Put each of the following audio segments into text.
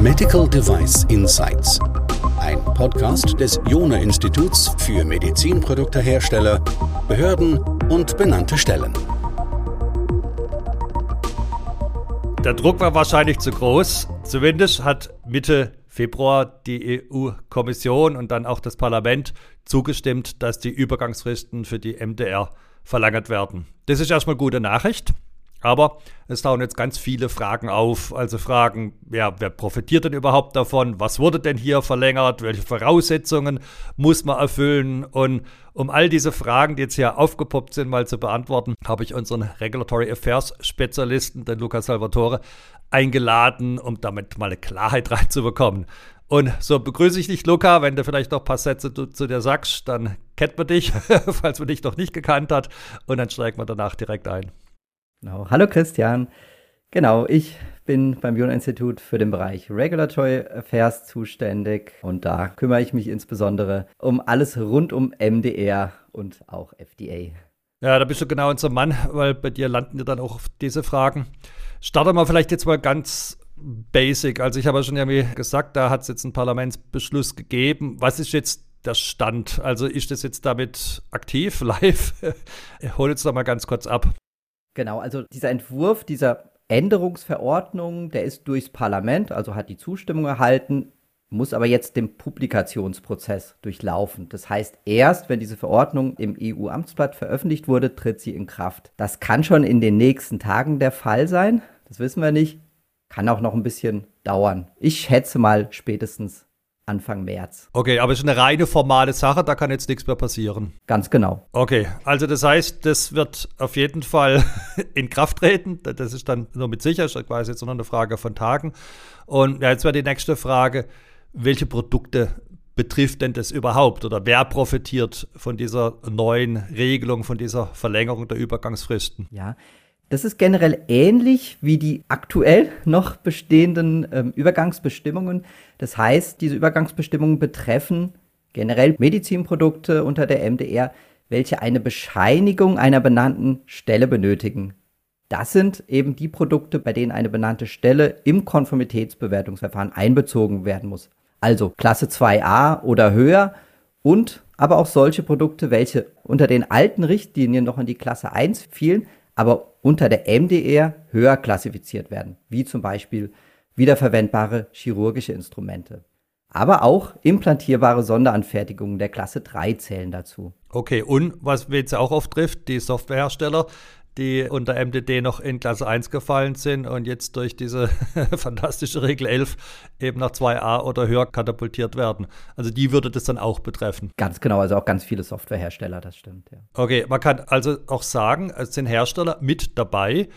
Medical Device Insights. Ein Podcast des Jona Instituts für Medizinproduktehersteller, Behörden und benannte Stellen. Der Druck war wahrscheinlich zu groß. Zumindest hat Mitte Februar die EU-Kommission und dann auch das Parlament zugestimmt, dass die Übergangsfristen für die MDR verlängert werden. Das ist erstmal gute Nachricht. Aber es tauchen jetzt ganz viele Fragen auf. Also Fragen, ja, wer profitiert denn überhaupt davon? Was wurde denn hier verlängert? Welche Voraussetzungen muss man erfüllen? Und um all diese Fragen, die jetzt hier aufgepoppt sind, mal zu beantworten, habe ich unseren Regulatory Affairs Spezialisten, den Luca Salvatore, eingeladen, um damit mal eine Klarheit reinzubekommen. Und so begrüße ich dich, Luca. Wenn du vielleicht noch ein paar Sätze zu, zu dir sagst, dann kennt man dich, falls man dich noch nicht gekannt hat. Und dann steigen wir danach direkt ein. Genau. Hallo Christian. Genau, ich bin beim Bion-Institut für den Bereich Regulatory Affairs zuständig und da kümmere ich mich insbesondere um alles rund um MDR und auch FDA. Ja, da bist du genau unser Mann, weil bei dir landen ja dann auch diese Fragen. Starten wir vielleicht jetzt mal ganz basic. Also ich habe ja schon irgendwie gesagt, da hat es jetzt einen Parlamentsbeschluss gegeben. Was ist jetzt der Stand? Also ist das jetzt damit aktiv, live? Hol jetzt doch mal ganz kurz ab. Genau, also dieser Entwurf dieser Änderungsverordnung, der ist durchs Parlament, also hat die Zustimmung erhalten, muss aber jetzt den Publikationsprozess durchlaufen. Das heißt, erst wenn diese Verordnung im EU-Amtsblatt veröffentlicht wurde, tritt sie in Kraft. Das kann schon in den nächsten Tagen der Fall sein. Das wissen wir nicht. Kann auch noch ein bisschen dauern. Ich schätze mal spätestens Anfang März. Okay, aber es ist eine reine formale Sache, da kann jetzt nichts mehr passieren. Ganz genau. Okay, also das heißt, das wird auf jeden Fall in Kraft treten. Das ist dann nur mit Sicherheit, ich weiß jetzt nur eine Frage von Tagen. Und ja, jetzt wäre die nächste Frage, welche Produkte betrifft denn das überhaupt oder wer profitiert von dieser neuen Regelung, von dieser Verlängerung der Übergangsfristen? Ja, das ist generell ähnlich wie die aktuell noch bestehenden ähm, Übergangsbestimmungen. Das heißt, diese Übergangsbestimmungen betreffen generell Medizinprodukte unter der MDR, welche eine Bescheinigung einer benannten Stelle benötigen. Das sind eben die Produkte, bei denen eine benannte Stelle im Konformitätsbewertungsverfahren einbezogen werden muss. Also Klasse 2a oder höher und aber auch solche Produkte, welche unter den alten Richtlinien noch in die Klasse 1 fielen, aber unter der MDR höher klassifiziert werden, wie zum Beispiel wiederverwendbare chirurgische Instrumente. Aber auch implantierbare Sonderanfertigungen der Klasse 3 zählen dazu. Okay, und was jetzt auch oft trifft, die Softwarehersteller, die unter MDD noch in Klasse 1 gefallen sind und jetzt durch diese fantastische Regel 11 eben nach 2a oder höher katapultiert werden. Also die würde das dann auch betreffen. Ganz genau, also auch ganz viele Softwarehersteller, das stimmt, ja. Okay, man kann also auch sagen, es sind Hersteller mit dabei,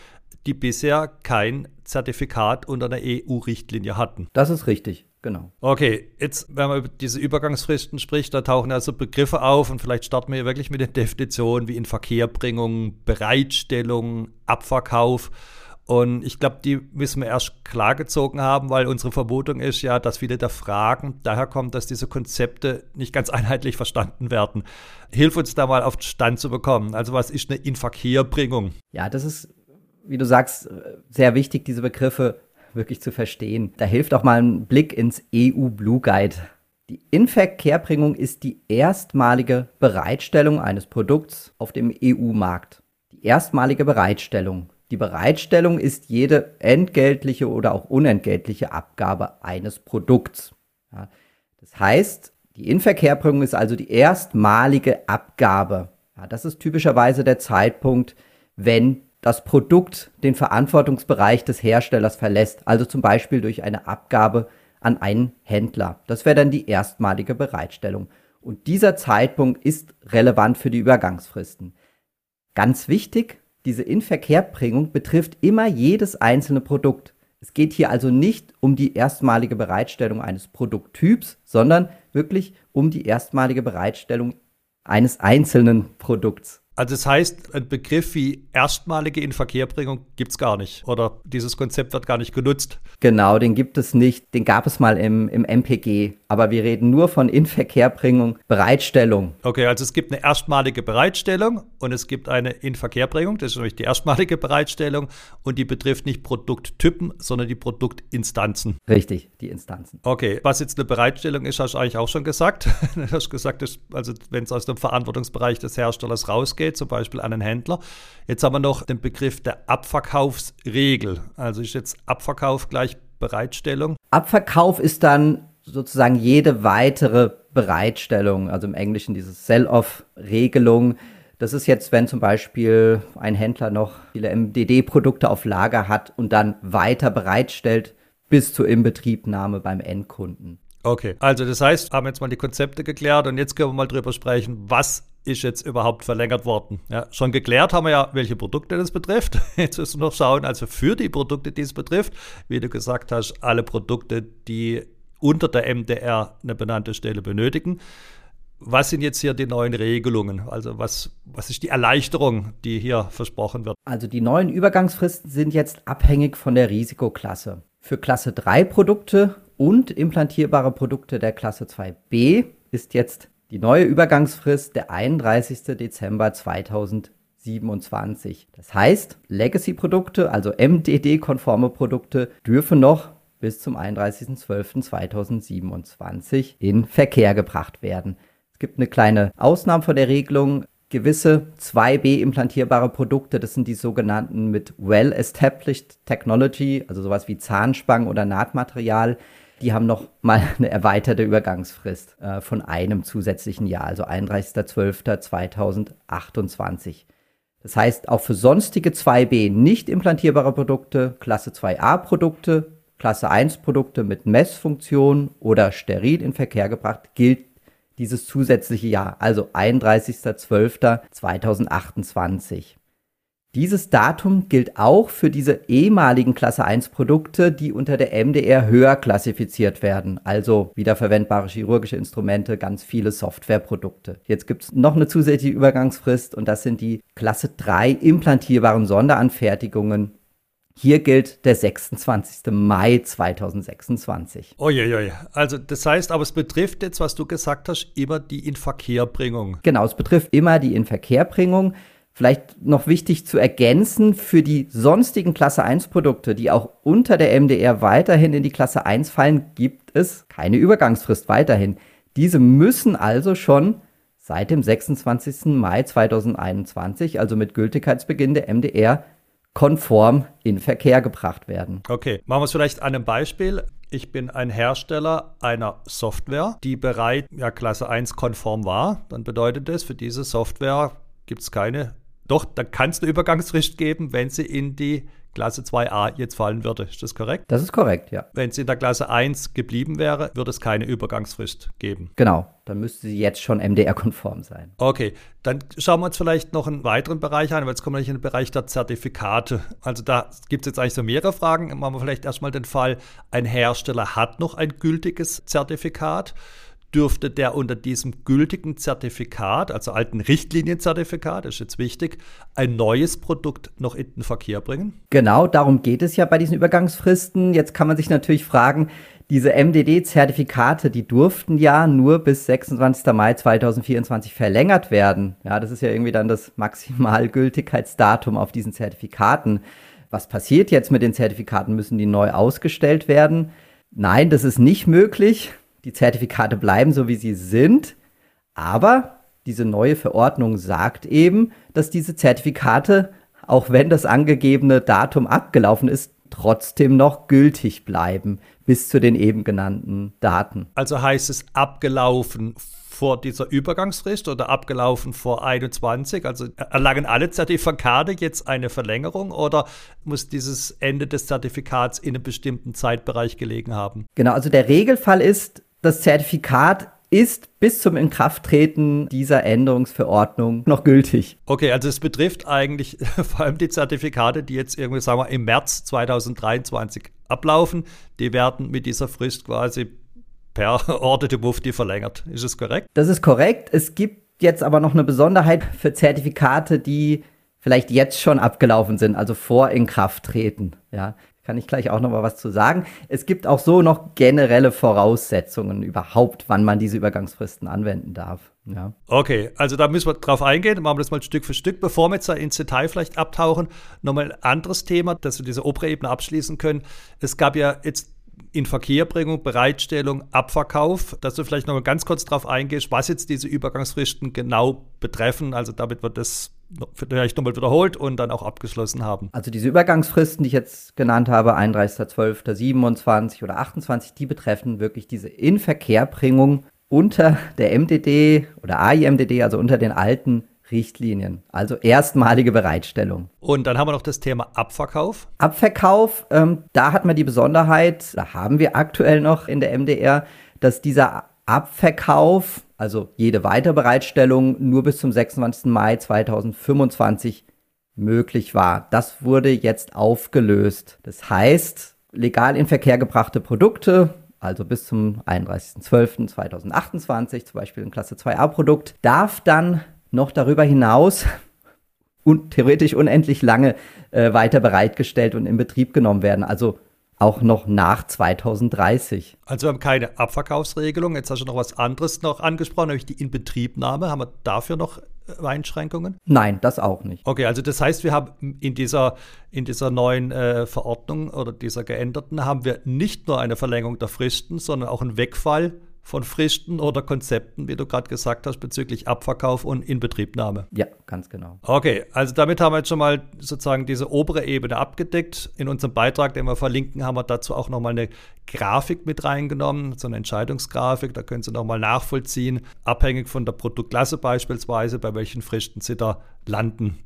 die bisher kein Zertifikat unter einer EU-Richtlinie hatten. Das ist richtig. Genau. Okay, jetzt, wenn man über diese Übergangsfristen spricht, da tauchen ja so Begriffe auf und vielleicht starten wir hier wirklich mit den Definitionen wie Inverkehrbringung, Bereitstellung, Abverkauf. Und ich glaube, die müssen wir erst klargezogen haben, weil unsere Vermutung ist ja, dass viele der Fragen daher kommen, dass diese Konzepte nicht ganz einheitlich verstanden werden. Hilf uns da mal auf den Stand zu bekommen. Also was ist eine Inverkehrbringung? Ja, das ist, wie du sagst, sehr wichtig, diese Begriffe wirklich zu verstehen. Da hilft auch mal ein Blick ins EU Blue Guide. Die Inverkehrbringung ist die erstmalige Bereitstellung eines Produkts auf dem EU-Markt. Die erstmalige Bereitstellung. Die Bereitstellung ist jede entgeltliche oder auch unentgeltliche Abgabe eines Produkts. Ja, das heißt, die Inverkehrbringung ist also die erstmalige Abgabe. Ja, das ist typischerweise der Zeitpunkt, wenn das Produkt den Verantwortungsbereich des Herstellers verlässt, also zum Beispiel durch eine Abgabe an einen Händler. Das wäre dann die erstmalige Bereitstellung. Und dieser Zeitpunkt ist relevant für die Übergangsfristen. Ganz wichtig, diese Inverkehrbringung betrifft immer jedes einzelne Produkt. Es geht hier also nicht um die erstmalige Bereitstellung eines Produkttyps, sondern wirklich um die erstmalige Bereitstellung eines einzelnen Produkts. Also das heißt, ein Begriff wie erstmalige Inverkehrbringung gibt es gar nicht oder dieses Konzept wird gar nicht genutzt. Genau, den gibt es nicht. Den gab es mal im, im MPG. Aber wir reden nur von Inverkehrbringung, Bereitstellung. Okay, also es gibt eine erstmalige Bereitstellung und es gibt eine Inverkehrbringung. Das ist nämlich die erstmalige Bereitstellung und die betrifft nicht Produkttypen, sondern die Produktinstanzen. Richtig, die Instanzen. Okay, was jetzt eine Bereitstellung ist, hast du eigentlich auch schon gesagt. du hast gesagt, dass, also wenn es aus dem Verantwortungsbereich des Herstellers rausgeht, zum Beispiel an einen Händler. Jetzt haben wir noch den Begriff der Abverkaufsregel. Also ist jetzt Abverkauf gleich Bereitstellung? Abverkauf ist dann sozusagen jede weitere Bereitstellung, also im Englischen diese Sell-off-Regelung. Das ist jetzt, wenn zum Beispiel ein Händler noch viele MDD-Produkte auf Lager hat und dann weiter bereitstellt bis zur Inbetriebnahme beim Endkunden. Okay, also das heißt, haben jetzt mal die Konzepte geklärt und jetzt können wir mal drüber sprechen, was ist jetzt überhaupt verlängert worden. Ja, schon geklärt haben wir ja, welche Produkte das betrifft. Jetzt müssen wir noch schauen, also für die Produkte, die es betrifft, wie du gesagt hast, alle Produkte, die unter der MDR eine benannte Stelle benötigen. Was sind jetzt hier die neuen Regelungen? Also was, was ist die Erleichterung, die hier versprochen wird? Also die neuen Übergangsfristen sind jetzt abhängig von der Risikoklasse. Für Klasse 3 Produkte und implantierbare Produkte der Klasse 2b ist jetzt die neue Übergangsfrist der 31. Dezember 2027. Das heißt, Legacy-Produkte, also MDD-konforme Produkte, dürfen noch bis zum 31.12.2027 in Verkehr gebracht werden. Es gibt eine kleine Ausnahme von der Regelung. Gewisse 2B implantierbare Produkte, das sind die sogenannten mit Well-Established Technology, also sowas wie Zahnspangen oder Nahtmaterial, die haben noch mal eine erweiterte Übergangsfrist äh, von einem zusätzlichen Jahr, also 31.12.2028. Das heißt, auch für sonstige 2b nicht implantierbare Produkte, Klasse 2a Produkte, Klasse 1 Produkte mit Messfunktion oder steril in Verkehr gebracht, gilt dieses zusätzliche Jahr, also 31.12.2028. Dieses Datum gilt auch für diese ehemaligen Klasse 1 Produkte, die unter der MDR höher klassifiziert werden, also wiederverwendbare chirurgische Instrumente, ganz viele Softwareprodukte. Jetzt gibt es noch eine zusätzliche Übergangsfrist und das sind die Klasse 3 implantierbaren Sonderanfertigungen. Hier gilt der 26. Mai 2026. Uiuiui. Also das heißt, aber es betrifft jetzt, was du gesagt hast, immer die Inverkehrbringung. Genau, es betrifft immer die Inverkehrbringung. Vielleicht noch wichtig zu ergänzen, für die sonstigen Klasse 1 Produkte, die auch unter der MDR weiterhin in die Klasse 1 fallen, gibt es keine Übergangsfrist weiterhin. Diese müssen also schon seit dem 26. Mai 2021, also mit Gültigkeitsbeginn der MDR, konform in Verkehr gebracht werden. Okay, machen wir es vielleicht an einem Beispiel. Ich bin ein Hersteller einer Software, die bereits ja, Klasse 1 konform war. Dann bedeutet das, für diese Software gibt es keine doch, da kann es eine Übergangsfrist geben, wenn sie in die Klasse 2a jetzt fallen würde. Ist das korrekt? Das ist korrekt, ja. Wenn sie in der Klasse 1 geblieben wäre, würde es keine Übergangsfrist geben. Genau, dann müsste sie jetzt schon MDR-konform sein. Okay, dann schauen wir uns vielleicht noch einen weiteren Bereich an, weil jetzt kommen wir nicht in den Bereich der Zertifikate. Also da gibt es jetzt eigentlich so mehrere Fragen. Machen wir vielleicht erstmal den Fall, ein Hersteller hat noch ein gültiges Zertifikat dürfte der unter diesem gültigen Zertifikat, also alten Richtlinienzertifikat, ist jetzt wichtig, ein neues Produkt noch in den Verkehr bringen? Genau, darum geht es ja bei diesen Übergangsfristen. Jetzt kann man sich natürlich fragen, diese MDD-Zertifikate, die durften ja nur bis 26. Mai 2024 verlängert werden. Ja, das ist ja irgendwie dann das Maximalgültigkeitsdatum auf diesen Zertifikaten. Was passiert jetzt mit den Zertifikaten? Müssen die neu ausgestellt werden? Nein, das ist nicht möglich. Die Zertifikate bleiben so, wie sie sind, aber diese neue Verordnung sagt eben, dass diese Zertifikate, auch wenn das angegebene Datum abgelaufen ist, trotzdem noch gültig bleiben bis zu den eben genannten Daten. Also heißt es abgelaufen vor dieser Übergangsfrist oder abgelaufen vor 21? Also erlangen alle Zertifikate jetzt eine Verlängerung oder muss dieses Ende des Zertifikats in einem bestimmten Zeitbereich gelegen haben? Genau, also der Regelfall ist, das Zertifikat ist bis zum Inkrafttreten dieser Änderungsverordnung noch gültig. Okay, also es betrifft eigentlich vor allem die Zertifikate, die jetzt irgendwie, sagen wir, im März 2023 ablaufen. Die werden mit dieser Frist quasi per Order de Mufti verlängert. Ist es korrekt? Das ist korrekt. Es gibt jetzt aber noch eine Besonderheit für Zertifikate, die vielleicht jetzt schon abgelaufen sind, also vor Inkrafttreten. Ja, kann ich gleich auch noch mal was zu sagen. Es gibt auch so noch generelle Voraussetzungen überhaupt, wann man diese Übergangsfristen anwenden darf. Ja. Okay, also da müssen wir drauf eingehen. Machen wir das mal Stück für Stück. Bevor wir jetzt da ins Detail vielleicht abtauchen, nochmal ein anderes Thema, dass wir diese obere Ebene abschließen können. Es gab ja jetzt in Verkehrbringung, Bereitstellung, Abverkauf, dass du vielleicht noch ganz kurz darauf eingehst, was jetzt diese Übergangsfristen genau betreffen. Also damit wird das vielleicht nochmal wiederholt und dann auch abgeschlossen haben. Also diese Übergangsfristen, die ich jetzt genannt habe, 31.12., oder 28, die betreffen wirklich diese Inverkehrbringung unter der MDD oder AIMDD, also unter den alten Richtlinien. Also erstmalige Bereitstellung. Und dann haben wir noch das Thema Abverkauf. Abverkauf, ähm, da hat man die Besonderheit, da haben wir aktuell noch in der MDR, dass dieser Abverkauf, also jede weitere Bereitstellung, nur bis zum 26. Mai 2025 möglich war. Das wurde jetzt aufgelöst. Das heißt, legal in Verkehr gebrachte Produkte, also bis zum 31.12.2028, zum Beispiel ein Klasse 2a-Produkt, darf dann noch darüber hinaus und theoretisch unendlich lange äh, weiter bereitgestellt und in Betrieb genommen werden. Also auch noch nach 2030. Also wir haben keine Abverkaufsregelung. Jetzt hast du noch was anderes noch angesprochen, nämlich die Inbetriebnahme. Haben wir dafür noch äh, Einschränkungen? Nein, das auch nicht. Okay, also das heißt, wir haben in dieser, in dieser neuen äh, Verordnung oder dieser geänderten haben wir nicht nur eine Verlängerung der Fristen, sondern auch einen Wegfall von Fristen oder Konzepten, wie du gerade gesagt hast, bezüglich Abverkauf und Inbetriebnahme. Ja, ganz genau. Okay, also damit haben wir jetzt schon mal sozusagen diese obere Ebene abgedeckt. In unserem Beitrag, den wir verlinken, haben wir dazu auch nochmal eine Grafik mit reingenommen, so eine Entscheidungsgrafik. Da können Sie nochmal nachvollziehen, abhängig von der Produktklasse beispielsweise, bei welchen Fristen Sie da landen.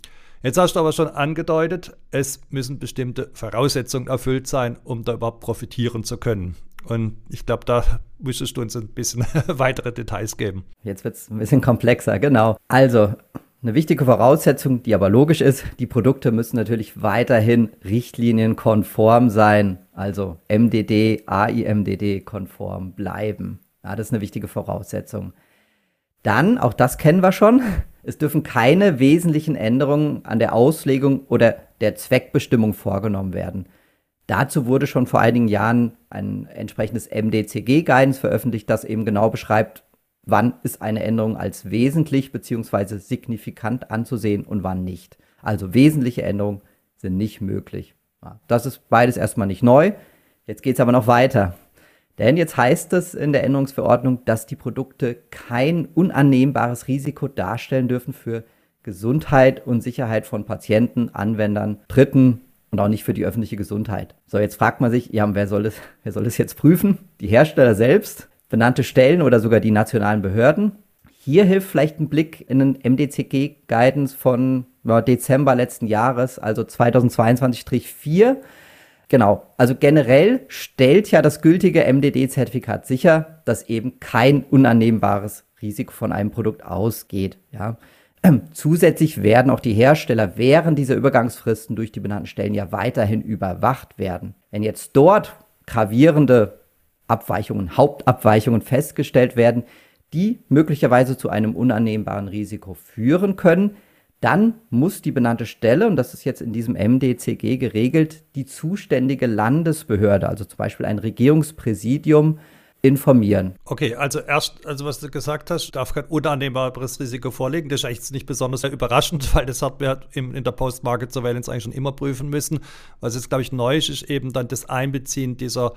Jetzt hast du aber schon angedeutet, es müssen bestimmte Voraussetzungen erfüllt sein, um da überhaupt profitieren zu können. Und ich glaube, da müsstest du uns ein bisschen weitere Details geben. Jetzt wird es ein bisschen komplexer, genau. Also, eine wichtige Voraussetzung, die aber logisch ist, die Produkte müssen natürlich weiterhin richtlinienkonform sein, also MDD, AIMDD konform bleiben. Ja, das ist eine wichtige Voraussetzung. Dann, auch das kennen wir schon, es dürfen keine wesentlichen Änderungen an der Auslegung oder der Zweckbestimmung vorgenommen werden. Dazu wurde schon vor einigen Jahren ein entsprechendes MDCG-Guidance veröffentlicht, das eben genau beschreibt, wann ist eine Änderung als wesentlich bzw. signifikant anzusehen und wann nicht. Also wesentliche Änderungen sind nicht möglich. Das ist beides erstmal nicht neu. Jetzt geht es aber noch weiter. Denn jetzt heißt es in der Änderungsverordnung, dass die Produkte kein unannehmbares Risiko darstellen dürfen für Gesundheit und Sicherheit von Patienten, Anwendern, Dritten und auch nicht für die öffentliche Gesundheit. So, jetzt fragt man sich, ja, wer soll es, wer soll es jetzt prüfen? Die Hersteller selbst, benannte Stellen oder sogar die nationalen Behörden? Hier hilft vielleicht ein Blick in den MDCG-Guidance von ja, Dezember letzten Jahres, also 2022-4. Genau, also generell stellt ja das gültige MDD-Zertifikat sicher, dass eben kein unannehmbares Risiko von einem Produkt ausgeht. Ja. Zusätzlich werden auch die Hersteller während dieser Übergangsfristen durch die benannten Stellen ja weiterhin überwacht werden. Wenn jetzt dort gravierende Abweichungen, Hauptabweichungen festgestellt werden, die möglicherweise zu einem unannehmbaren Risiko führen können, dann muss die benannte Stelle, und das ist jetzt in diesem MDCG geregelt, die zuständige Landesbehörde, also zum Beispiel ein Regierungspräsidium, informieren. Okay, also erst, also was du gesagt hast, darf kein unannehmbares Risiko vorliegen. Das ist eigentlich nicht besonders überraschend, weil das hat wir in der Post-Market Surveillance eigentlich schon immer prüfen müssen. Was jetzt, glaube ich, neu ist, ist eben dann das Einbeziehen dieser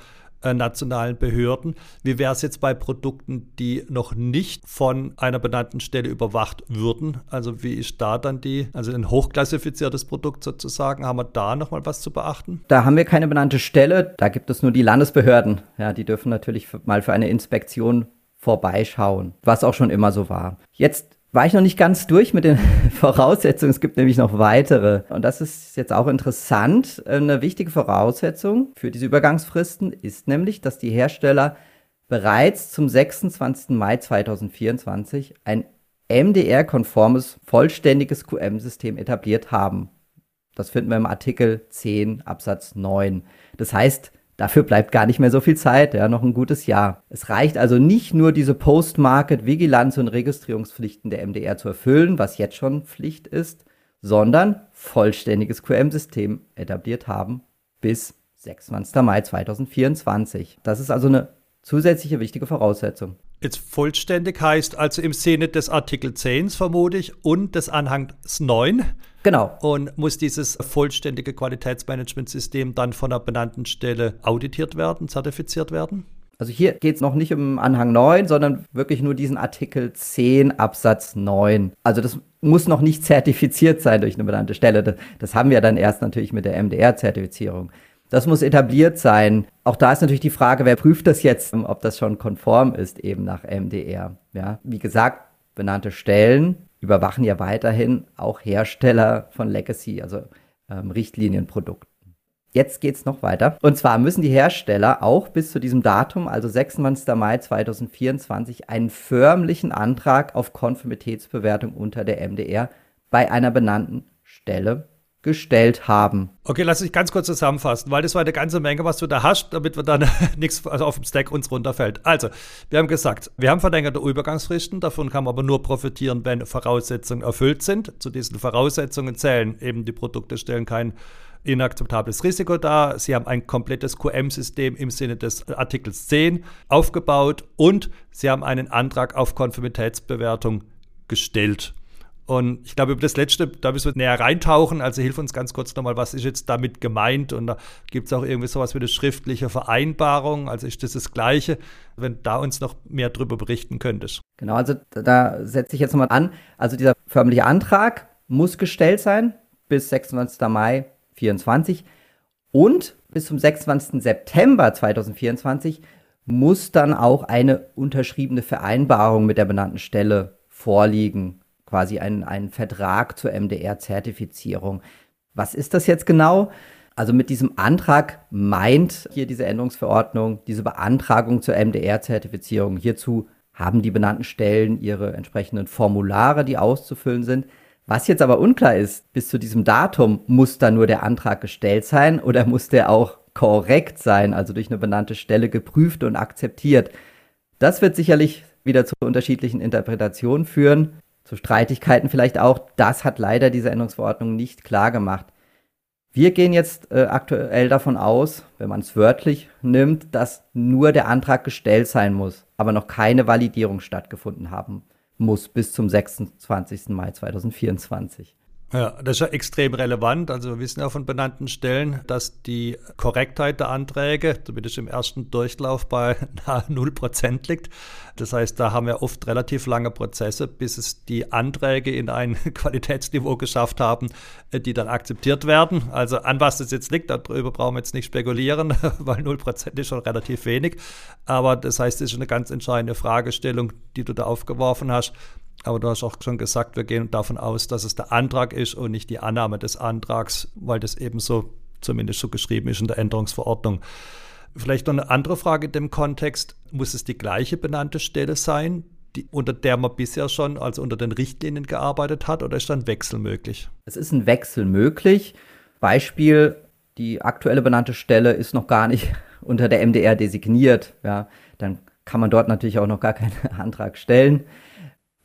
nationalen Behörden. Wie wäre es jetzt bei Produkten, die noch nicht von einer benannten Stelle überwacht würden? Also wie ist da dann die, also ein hochklassifiziertes Produkt sozusagen, haben wir da nochmal was zu beachten? Da haben wir keine benannte Stelle, da gibt es nur die Landesbehörden. Ja, die dürfen natürlich mal für eine Inspektion vorbeischauen, was auch schon immer so war. Jetzt war ich noch nicht ganz durch mit den Voraussetzungen. Es gibt nämlich noch weitere. Und das ist jetzt auch interessant. Eine wichtige Voraussetzung für diese Übergangsfristen ist nämlich, dass die Hersteller bereits zum 26. Mai 2024 ein MDR-konformes, vollständiges QM-System etabliert haben. Das finden wir im Artikel 10 Absatz 9. Das heißt, Dafür bleibt gar nicht mehr so viel Zeit, ja, noch ein gutes Jahr. Es reicht also nicht nur diese Post-Market-Vigilanz und Registrierungspflichten der MDR zu erfüllen, was jetzt schon Pflicht ist, sondern vollständiges QM-System etabliert haben bis 26. Mai 2024. Das ist also eine zusätzliche wichtige Voraussetzung. Jetzt vollständig heißt also im Sinne des Artikel 10 vermute ich und des Anhangs 9. Genau. Und muss dieses vollständige Qualitätsmanagementsystem dann von der benannten Stelle auditiert werden, zertifiziert werden? Also hier geht es noch nicht um Anhang 9, sondern wirklich nur diesen Artikel 10 Absatz 9. Also das muss noch nicht zertifiziert sein durch eine benannte Stelle. Das, das haben wir dann erst natürlich mit der MDR-Zertifizierung. Das muss etabliert sein. Auch da ist natürlich die Frage, wer prüft das jetzt, ob das schon konform ist eben nach MDR. Ja, wie gesagt, benannte Stellen überwachen ja weiterhin auch Hersteller von Legacy, also ähm, Richtlinienprodukten. Jetzt geht es noch weiter. Und zwar müssen die Hersteller auch bis zu diesem Datum, also 26. Mai 2024, einen förmlichen Antrag auf Konformitätsbewertung unter der MDR bei einer benannten Stelle gestellt haben. Okay, lass mich ganz kurz zusammenfassen, weil das war eine ganze Menge, was du da hast, damit wir dann nichts also auf dem Stack uns runterfällt. Also, wir haben gesagt, wir haben verlängerte Übergangsfristen, davon kann man aber nur profitieren, wenn Voraussetzungen erfüllt sind. Zu diesen Voraussetzungen zählen eben die Produkte stellen kein inakzeptables Risiko dar. Sie haben ein komplettes QM-System im Sinne des Artikels 10 aufgebaut und Sie haben einen Antrag auf Konformitätsbewertung gestellt. Und ich glaube, über das Letzte, da müssen wir näher reintauchen. Also hilf uns ganz kurz nochmal, was ist jetzt damit gemeint? Und da gibt es auch irgendwie sowas wie eine schriftliche Vereinbarung. Also ist das das Gleiche, wenn da uns noch mehr drüber berichten könntest. Genau, also da setze ich jetzt nochmal an. Also dieser förmliche Antrag muss gestellt sein bis 26. Mai 2024 und bis zum 26. September 2024 muss dann auch eine unterschriebene Vereinbarung mit der benannten Stelle vorliegen quasi ein, ein Vertrag zur MDR-Zertifizierung. Was ist das jetzt genau? Also mit diesem Antrag meint hier diese Änderungsverordnung diese Beantragung zur MDR-Zertifizierung. Hierzu haben die benannten Stellen ihre entsprechenden Formulare, die auszufüllen sind. Was jetzt aber unklar ist, bis zu diesem Datum muss da nur der Antrag gestellt sein oder muss der auch korrekt sein, also durch eine benannte Stelle geprüft und akzeptiert. Das wird sicherlich wieder zu unterschiedlichen Interpretationen führen zu Streitigkeiten vielleicht auch. Das hat leider diese Änderungsverordnung nicht klar gemacht. Wir gehen jetzt äh, aktuell davon aus, wenn man es wörtlich nimmt, dass nur der Antrag gestellt sein muss, aber noch keine Validierung stattgefunden haben muss bis zum 26. Mai 2024. Ja, das ist ja extrem relevant. Also wir wissen ja von benannten Stellen, dass die Korrektheit der Anträge, zumindest im ersten Durchlauf, bei nahe 0% liegt. Das heißt, da haben wir oft relativ lange Prozesse, bis es die Anträge in ein Qualitätsniveau geschafft haben, die dann akzeptiert werden. Also an was das jetzt liegt, darüber brauchen wir jetzt nicht spekulieren, weil 0% ist schon relativ wenig. Aber das heißt, es ist eine ganz entscheidende Fragestellung, die du da aufgeworfen hast. Aber du hast auch schon gesagt, wir gehen davon aus, dass es der Antrag ist und nicht die Annahme des Antrags, weil das eben so zumindest so geschrieben ist in der Änderungsverordnung. Vielleicht noch eine andere Frage in dem Kontext. Muss es die gleiche benannte Stelle sein, die, unter der man bisher schon, also unter den Richtlinien gearbeitet hat, oder ist dann Wechsel möglich? Es ist ein Wechsel möglich. Beispiel, die aktuelle benannte Stelle ist noch gar nicht unter der MDR designiert. Ja, dann kann man dort natürlich auch noch gar keinen Antrag stellen.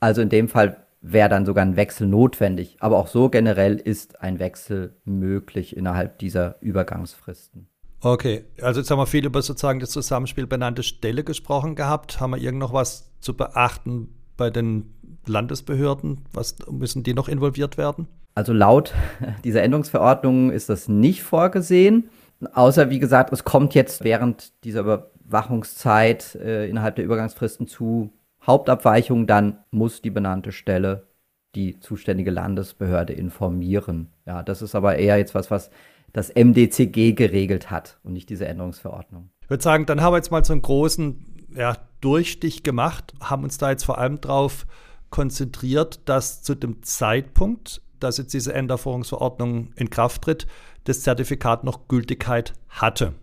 Also in dem Fall wäre dann sogar ein Wechsel notwendig. Aber auch so generell ist ein Wechsel möglich innerhalb dieser Übergangsfristen. Okay, also jetzt haben wir viel über sozusagen das Zusammenspiel benannte Stelle gesprochen gehabt. Haben wir irgend noch was zu beachten bei den Landesbehörden? Was müssen die noch involviert werden? Also laut dieser Änderungsverordnung ist das nicht vorgesehen. Außer, wie gesagt, es kommt jetzt während dieser Überwachungszeit äh, innerhalb der Übergangsfristen zu Hauptabweichung, dann muss die benannte Stelle die zuständige Landesbehörde informieren. Ja, das ist aber eher jetzt was, was das MDCG geregelt hat und nicht diese Änderungsverordnung. Ich würde sagen, dann haben wir jetzt mal so einen großen ja, Durchstich gemacht, haben uns da jetzt vor allem darauf konzentriert, dass zu dem Zeitpunkt, dass jetzt diese Änderungsverordnung in Kraft tritt, das Zertifikat noch Gültigkeit hatte.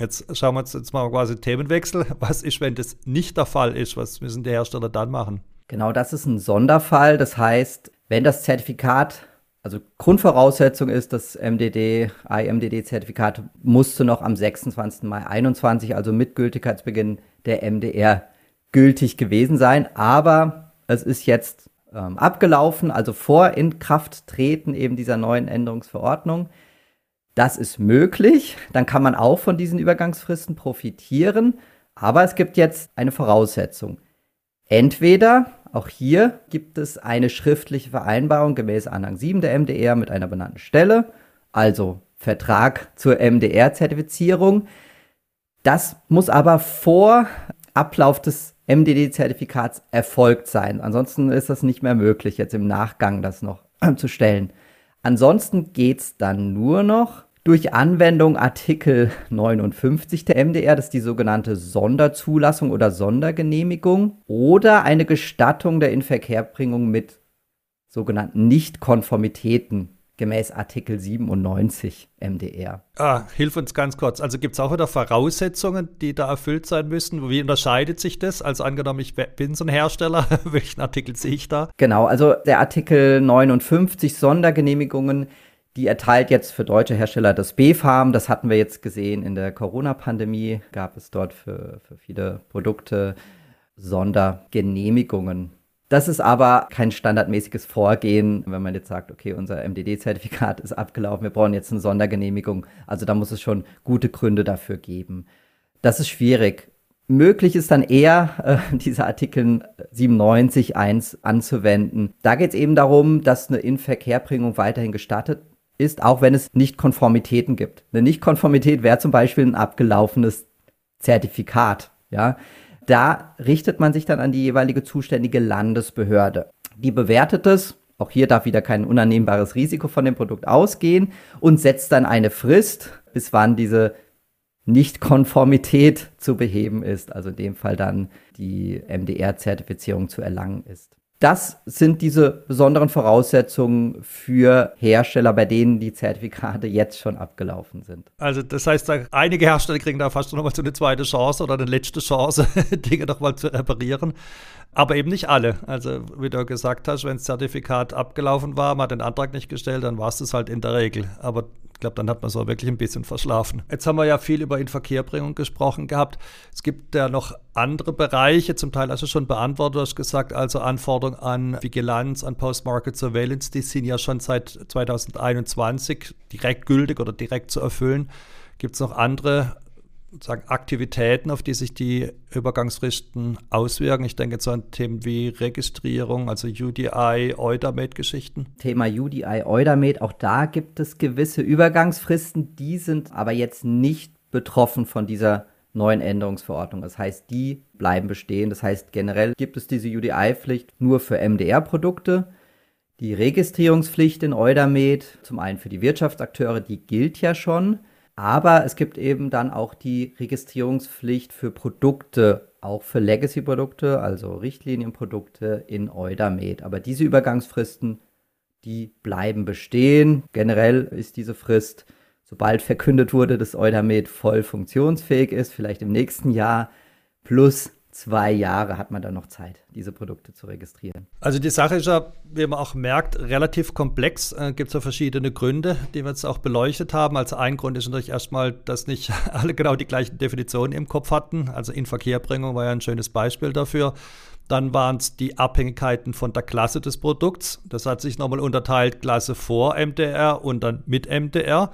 Jetzt schauen wir uns jetzt mal quasi Themenwechsel. Was ist, wenn das nicht der Fall ist? Was müssen die Hersteller dann machen? Genau, das ist ein Sonderfall. Das heißt, wenn das Zertifikat Also Grundvoraussetzung ist, das MDD, IMDD-Zertifikat musste noch am 26. Mai 21, also mit Gültigkeitsbeginn der MDR, gültig gewesen sein. Aber es ist jetzt ähm, abgelaufen, also vor Inkrafttreten eben dieser neuen Änderungsverordnung. Das ist möglich. Dann kann man auch von diesen Übergangsfristen profitieren. Aber es gibt jetzt eine Voraussetzung. Entweder, auch hier gibt es eine schriftliche Vereinbarung gemäß Anhang 7 der MDR mit einer benannten Stelle, also Vertrag zur MDR-Zertifizierung. Das muss aber vor Ablauf des MDD-Zertifikats erfolgt sein. Ansonsten ist das nicht mehr möglich, jetzt im Nachgang das noch zu stellen. Ansonsten geht es dann nur noch durch Anwendung Artikel 59 der MDR, das ist die sogenannte Sonderzulassung oder Sondergenehmigung oder eine Gestattung der Inverkehrbringung mit sogenannten Nichtkonformitäten gemäß Artikel 97 MDR. Ah, hilf uns ganz kurz. Also gibt es auch wieder Voraussetzungen, die da erfüllt sein müssen? Wie unterscheidet sich das? Also angenommen, ich bin so ein Hersteller, welchen Artikel sehe ich da? Genau, also der Artikel 59 Sondergenehmigungen, die erteilt jetzt für deutsche Hersteller das B-Farm. Das hatten wir jetzt gesehen in der Corona-Pandemie. Gab es dort für, für viele Produkte Sondergenehmigungen. Das ist aber kein standardmäßiges Vorgehen, wenn man jetzt sagt, okay, unser MDD-Zertifikat ist abgelaufen, wir brauchen jetzt eine Sondergenehmigung. Also da muss es schon gute Gründe dafür geben. Das ist schwierig. Möglich ist dann eher, äh, diese Artikel 97.1 anzuwenden. Da geht es eben darum, dass eine Inverkehrbringung weiterhin gestattet ist, auch wenn es Nichtkonformitäten gibt. Eine Nichtkonformität wäre zum Beispiel ein abgelaufenes Zertifikat. Ja, da richtet man sich dann an die jeweilige zuständige Landesbehörde. Die bewertet es, auch hier darf wieder kein unannehmbares Risiko von dem Produkt ausgehen und setzt dann eine Frist, bis wann diese Nichtkonformität zu beheben ist, also in dem Fall dann die MDR-Zertifizierung zu erlangen ist. Das sind diese besonderen Voraussetzungen für Hersteller, bei denen die Zertifikate jetzt schon abgelaufen sind. Also das heißt, einige Hersteller kriegen da fast noch mal so eine zweite Chance oder eine letzte Chance, Dinge noch mal zu reparieren. Aber eben nicht alle. Also wie du gesagt hast, wenn das Zertifikat abgelaufen war, man hat den Antrag nicht gestellt, dann war es das halt in der Regel. Aber ich glaube, dann hat man so wirklich ein bisschen verschlafen. Jetzt haben wir ja viel über Inverkehrbringung gesprochen gehabt. Es gibt ja noch andere Bereiche, zum Teil hast du schon beantwortet, du hast gesagt, also Anforderungen an Vigilanz, an Post-Market Surveillance, die sind ja schon seit 2021 direkt gültig oder direkt zu erfüllen. Gibt es noch andere sagen, Aktivitäten, auf die sich die Übergangsfristen auswirken. Ich denke jetzt an Themen wie Registrierung, also UDI, Eudamate-Geschichten. Thema UDI, Eudamate, auch da gibt es gewisse Übergangsfristen, die sind aber jetzt nicht betroffen von dieser neuen Änderungsverordnung. Das heißt, die bleiben bestehen. Das heißt, generell gibt es diese UDI-Pflicht nur für MDR-Produkte. Die Registrierungspflicht in Eudamate, zum einen für die Wirtschaftsakteure, die gilt ja schon. Aber es gibt eben dann auch die Registrierungspflicht für Produkte, auch für Legacy-Produkte, also Richtlinienprodukte in Eudamed. Aber diese Übergangsfristen, die bleiben bestehen. Generell ist diese Frist, sobald verkündet wurde, dass Eudamed voll funktionsfähig ist, vielleicht im nächsten Jahr, plus zwei Jahre hat man dann noch Zeit, diese Produkte zu registrieren. Also die Sache ist ja, wie man auch merkt, relativ komplex. Äh, Gibt es ja verschiedene Gründe, die wir jetzt auch beleuchtet haben. Also ein Grund ist natürlich erstmal, dass nicht alle genau die gleichen Definitionen im Kopf hatten. Also Inverkehrbringung war ja ein schönes Beispiel dafür. Dann waren es die Abhängigkeiten von der Klasse des Produkts. Das hat sich nochmal unterteilt, Klasse vor MDR und dann mit MDR.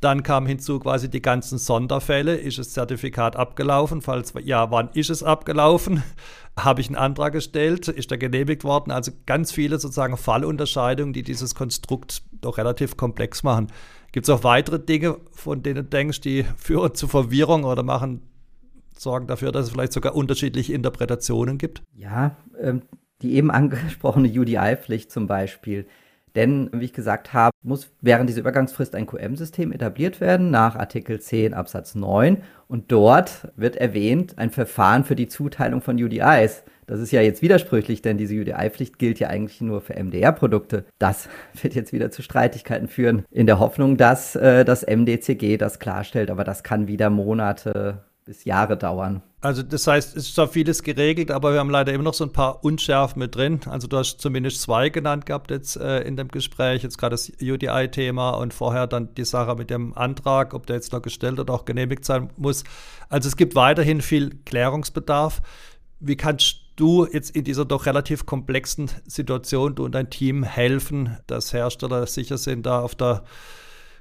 Dann kam hinzu quasi die ganzen Sonderfälle. Ist das Zertifikat abgelaufen? Falls ja, wann ist es abgelaufen? Habe ich einen Antrag gestellt? Ist er genehmigt worden? Also ganz viele sozusagen Fallunterscheidungen, die dieses Konstrukt doch relativ komplex machen. Gibt es auch weitere Dinge, von denen du denkst, die führen zu Verwirrung oder machen, sorgen dafür, dass es vielleicht sogar unterschiedliche Interpretationen gibt? Ja, ähm, die eben angesprochene UDI-Pflicht zum Beispiel denn, wie ich gesagt habe, muss während dieser Übergangsfrist ein QM-System etabliert werden nach Artikel 10 Absatz 9. Und dort wird erwähnt ein Verfahren für die Zuteilung von UDIs. Das ist ja jetzt widersprüchlich, denn diese UDI-Pflicht gilt ja eigentlich nur für MDR-Produkte. Das wird jetzt wieder zu Streitigkeiten führen, in der Hoffnung, dass äh, das MDCG das klarstellt. Aber das kann wieder Monate bis Jahre dauern. Also das heißt, es ist zwar vieles geregelt, aber wir haben leider immer noch so ein paar Unschärfen mit drin. Also du hast zumindest zwei genannt gehabt jetzt äh, in dem Gespräch, jetzt gerade das UDI-Thema und vorher dann die Sache mit dem Antrag, ob der jetzt noch gestellt oder auch genehmigt sein muss. Also es gibt weiterhin viel Klärungsbedarf. Wie kannst du jetzt in dieser doch relativ komplexen Situation, du und dein Team helfen, dass Hersteller sicher sind, da auf der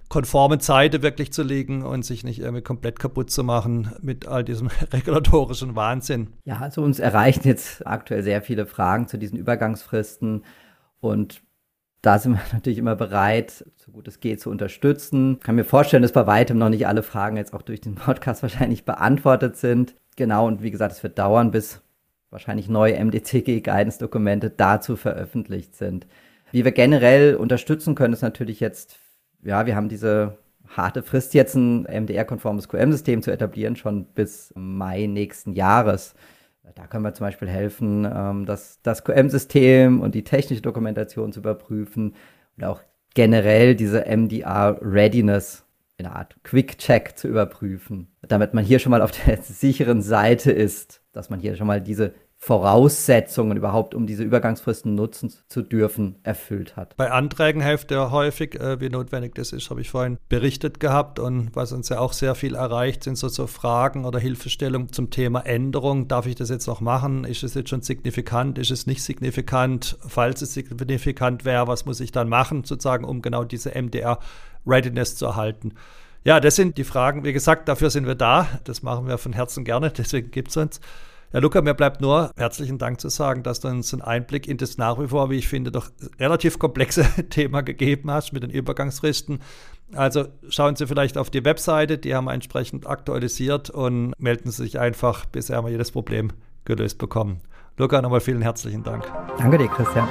konformen Seite wirklich zu liegen und sich nicht irgendwie komplett kaputt zu machen mit all diesem regulatorischen Wahnsinn. Ja, also uns erreichen jetzt aktuell sehr viele Fragen zu diesen Übergangsfristen und da sind wir natürlich immer bereit, so gut es geht, zu unterstützen. Ich kann mir vorstellen, dass bei weitem noch nicht alle Fragen jetzt auch durch den Podcast wahrscheinlich beantwortet sind. Genau, und wie gesagt, es wird dauern, bis wahrscheinlich neue MDCG-Guidance-Dokumente dazu veröffentlicht sind. Wie wir generell unterstützen können, ist natürlich jetzt ja, wir haben diese harte Frist, jetzt ein MDR-konformes QM-System zu etablieren, schon bis Mai nächsten Jahres. Da können wir zum Beispiel helfen, ähm, das, das QM-System und die technische Dokumentation zu überprüfen und auch generell diese MDR-Readiness in einer Art Quick-Check zu überprüfen, damit man hier schon mal auf der sicheren Seite ist, dass man hier schon mal diese Voraussetzungen überhaupt, um diese Übergangsfristen nutzen zu dürfen, erfüllt hat. Bei Anträgen hilft ja häufig, äh, wie notwendig das ist, habe ich vorhin berichtet gehabt. Und was uns ja auch sehr viel erreicht, sind so, so Fragen oder Hilfestellungen zum Thema Änderung. Darf ich das jetzt noch machen? Ist es jetzt schon signifikant? Ist es nicht signifikant? Falls es signifikant wäre, was muss ich dann machen, sozusagen, um genau diese MDR-Readiness zu erhalten? Ja, das sind die Fragen. Wie gesagt, dafür sind wir da. Das machen wir von Herzen gerne. Deswegen gibt es uns. Ja, Luca, mir bleibt nur herzlichen Dank zu sagen, dass du uns einen Einblick in das nach wie vor, wie ich finde, doch relativ komplexe Thema gegeben hast mit den Übergangsfristen. Also schauen Sie vielleicht auf die Webseite, die haben wir entsprechend aktualisiert und melden Sie sich einfach, bisher wir jedes Problem gelöst bekommen. Luca, nochmal vielen herzlichen Dank. Danke dir, Christian.